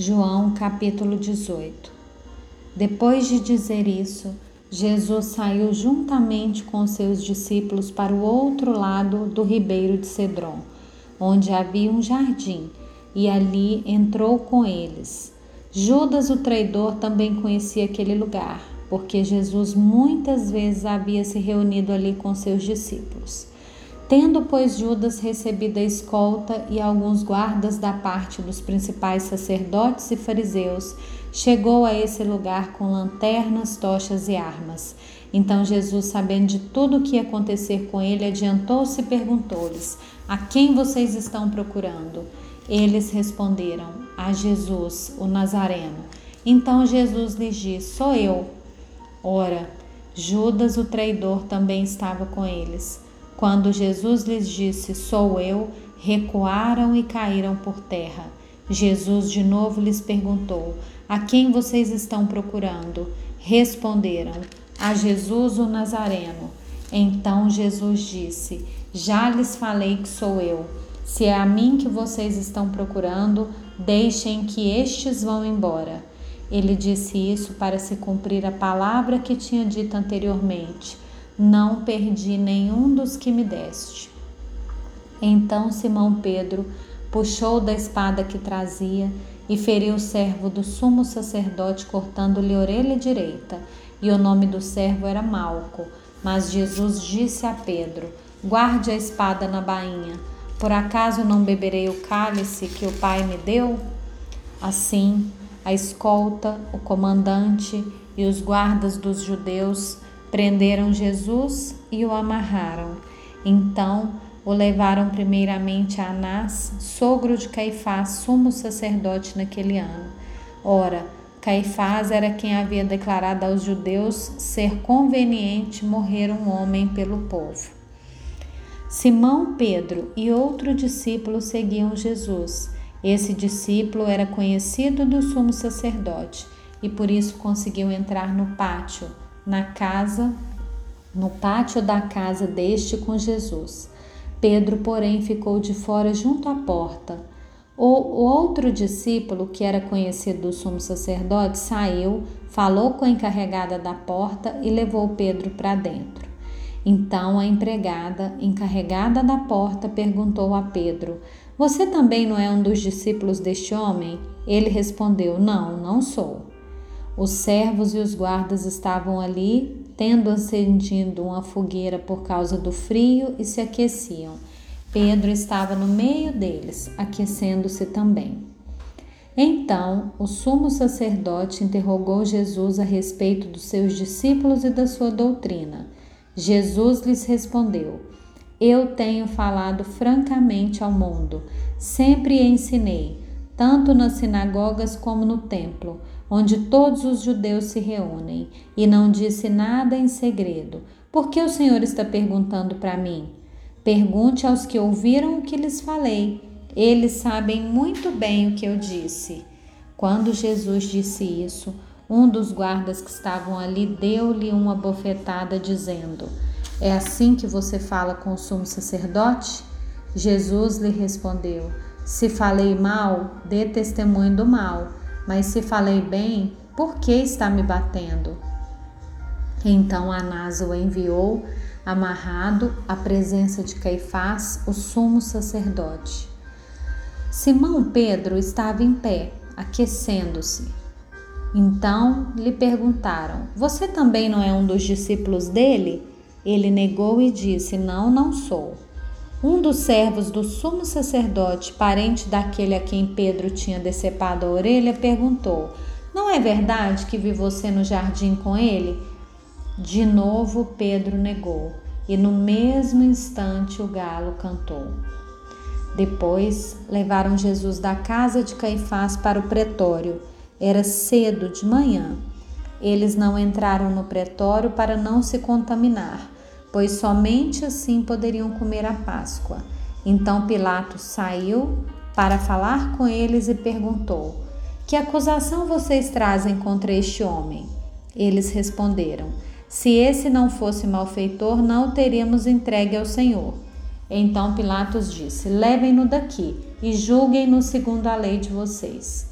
João capítulo 18 Depois de dizer isso, Jesus saiu juntamente com seus discípulos para o outro lado do ribeiro de Cedron, onde havia um jardim, e ali entrou com eles. Judas, o traidor, também conhecia aquele lugar, porque Jesus muitas vezes havia se reunido ali com seus discípulos. Tendo, pois, Judas recebido a escolta e alguns guardas da parte dos principais sacerdotes e fariseus, chegou a esse lugar com lanternas, tochas e armas. Então Jesus, sabendo de tudo o que ia acontecer com ele, adiantou-se e perguntou-lhes: A quem vocês estão procurando? Eles responderam: A Jesus, o Nazareno. Então Jesus lhes disse: Sou eu. Ora, Judas, o traidor, também estava com eles. Quando Jesus lhes disse: Sou eu, recuaram e caíram por terra. Jesus de novo lhes perguntou: A quem vocês estão procurando? Responderam: A Jesus o Nazareno. Então Jesus disse: Já lhes falei que sou eu. Se é a mim que vocês estão procurando, deixem que estes vão embora. Ele disse isso para se cumprir a palavra que tinha dito anteriormente não perdi nenhum dos que me deste. Então Simão Pedro puxou da espada que trazia e feriu o servo do sumo sacerdote, cortando-lhe a orelha direita. E o nome do servo era Malco. Mas Jesus disse a Pedro: Guarde a espada na bainha. Por acaso não beberei o cálice que o Pai me deu? Assim, a escolta, o comandante e os guardas dos judeus Prenderam Jesus e o amarraram. Então o levaram primeiramente a Anás, sogro de Caifás, sumo sacerdote naquele ano. Ora, Caifás era quem havia declarado aos judeus ser conveniente morrer um homem pelo povo. Simão Pedro e outro discípulo seguiam Jesus. Esse discípulo era conhecido do sumo sacerdote e por isso conseguiu entrar no pátio na casa, no pátio da casa deste com Jesus. Pedro, porém, ficou de fora junto à porta. O, outro discípulo, que era conhecido do sumo sacerdote, saiu, falou com a encarregada da porta e levou Pedro para dentro. Então a empregada, encarregada da porta, perguntou a Pedro: Você também não é um dos discípulos deste homem? Ele respondeu: Não, não sou. Os servos e os guardas estavam ali, tendo acendido uma fogueira por causa do frio e se aqueciam. Pedro estava no meio deles, aquecendo-se também. Então o sumo sacerdote interrogou Jesus a respeito dos seus discípulos e da sua doutrina. Jesus lhes respondeu: Eu tenho falado francamente ao mundo, sempre ensinei, tanto nas sinagogas como no templo onde todos os judeus se reúnem, e não disse nada em segredo. Por que o Senhor está perguntando para mim? Pergunte aos que ouviram o que lhes falei. Eles sabem muito bem o que eu disse. Quando Jesus disse isso, um dos guardas que estavam ali deu-lhe uma bofetada, dizendo: É assim que você fala com o sumo sacerdote? Jesus lhe respondeu: Se falei mal, dê testemunho do mal mas se falei bem, por que está me batendo? Então Anás o enviou, amarrado à presença de Caifás, o sumo sacerdote. Simão Pedro estava em pé, aquecendo-se. Então lhe perguntaram: Você também não é um dos discípulos dele? Ele negou e disse: Não, não sou. Um dos servos do sumo sacerdote, parente daquele a quem Pedro tinha decepado a orelha, perguntou: Não é verdade que vi você no jardim com ele? De novo Pedro negou, e no mesmo instante o galo cantou. Depois levaram Jesus da casa de Caifás para o pretório. Era cedo de manhã. Eles não entraram no pretório para não se contaminar pois somente assim poderiam comer a Páscoa. Então Pilatos saiu para falar com eles e perguntou: Que acusação vocês trazem contra este homem? Eles responderam: Se esse não fosse malfeitor, não o teríamos entregue ao Senhor. Então Pilatos disse: Levem-no daqui e julguem-no segundo a lei de vocês.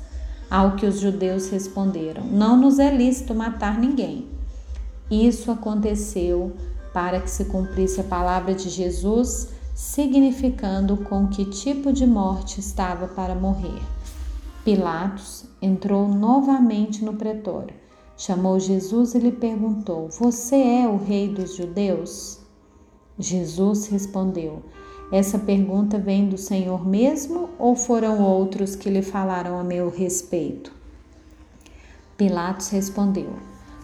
Ao que os judeus responderam: Não nos é lícito matar ninguém. Isso aconteceu para que se cumprisse a palavra de Jesus, significando com que tipo de morte estava para morrer. Pilatos entrou novamente no pretório, chamou Jesus e lhe perguntou: Você é o rei dos judeus? Jesus respondeu: Essa pergunta vem do Senhor mesmo ou foram outros que lhe falaram a meu respeito? Pilatos respondeu: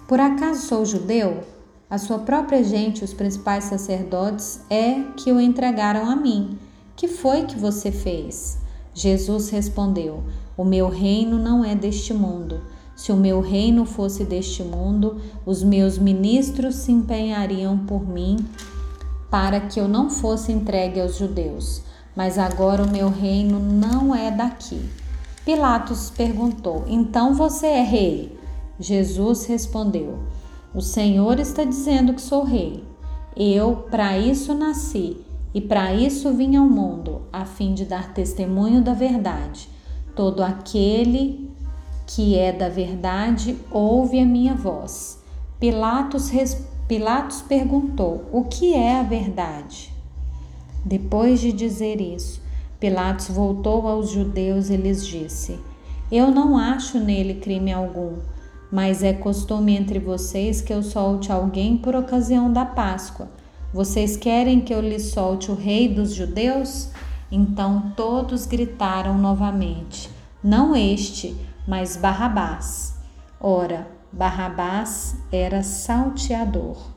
Por acaso sou judeu? A sua própria gente, os principais sacerdotes, é que o entregaram a mim. Que foi que você fez? Jesus respondeu: O meu reino não é deste mundo. Se o meu reino fosse deste mundo, os meus ministros se empenhariam por mim para que eu não fosse entregue aos judeus. Mas agora o meu reino não é daqui. Pilatos perguntou: Então você é rei? Jesus respondeu: O Senhor está dizendo que sou rei. Eu para isso nasci e para isso vim ao mundo, a fim de dar testemunho da verdade. Todo aquele que é da verdade ouve a minha voz. Pilatos, Pilatos perguntou: O que é a verdade? Depois de dizer isso, Pilatos voltou aos judeus e lhes disse: Eu não acho nele crime algum, mas é costume entre vocês que eu solte alguém por ocasião da Páscoa. Vocês querem que eu lhes solte o rei dos judeus? Então todos gritaram novamente: Não este, mas Barrabás. Ora, Barrabás era salteador.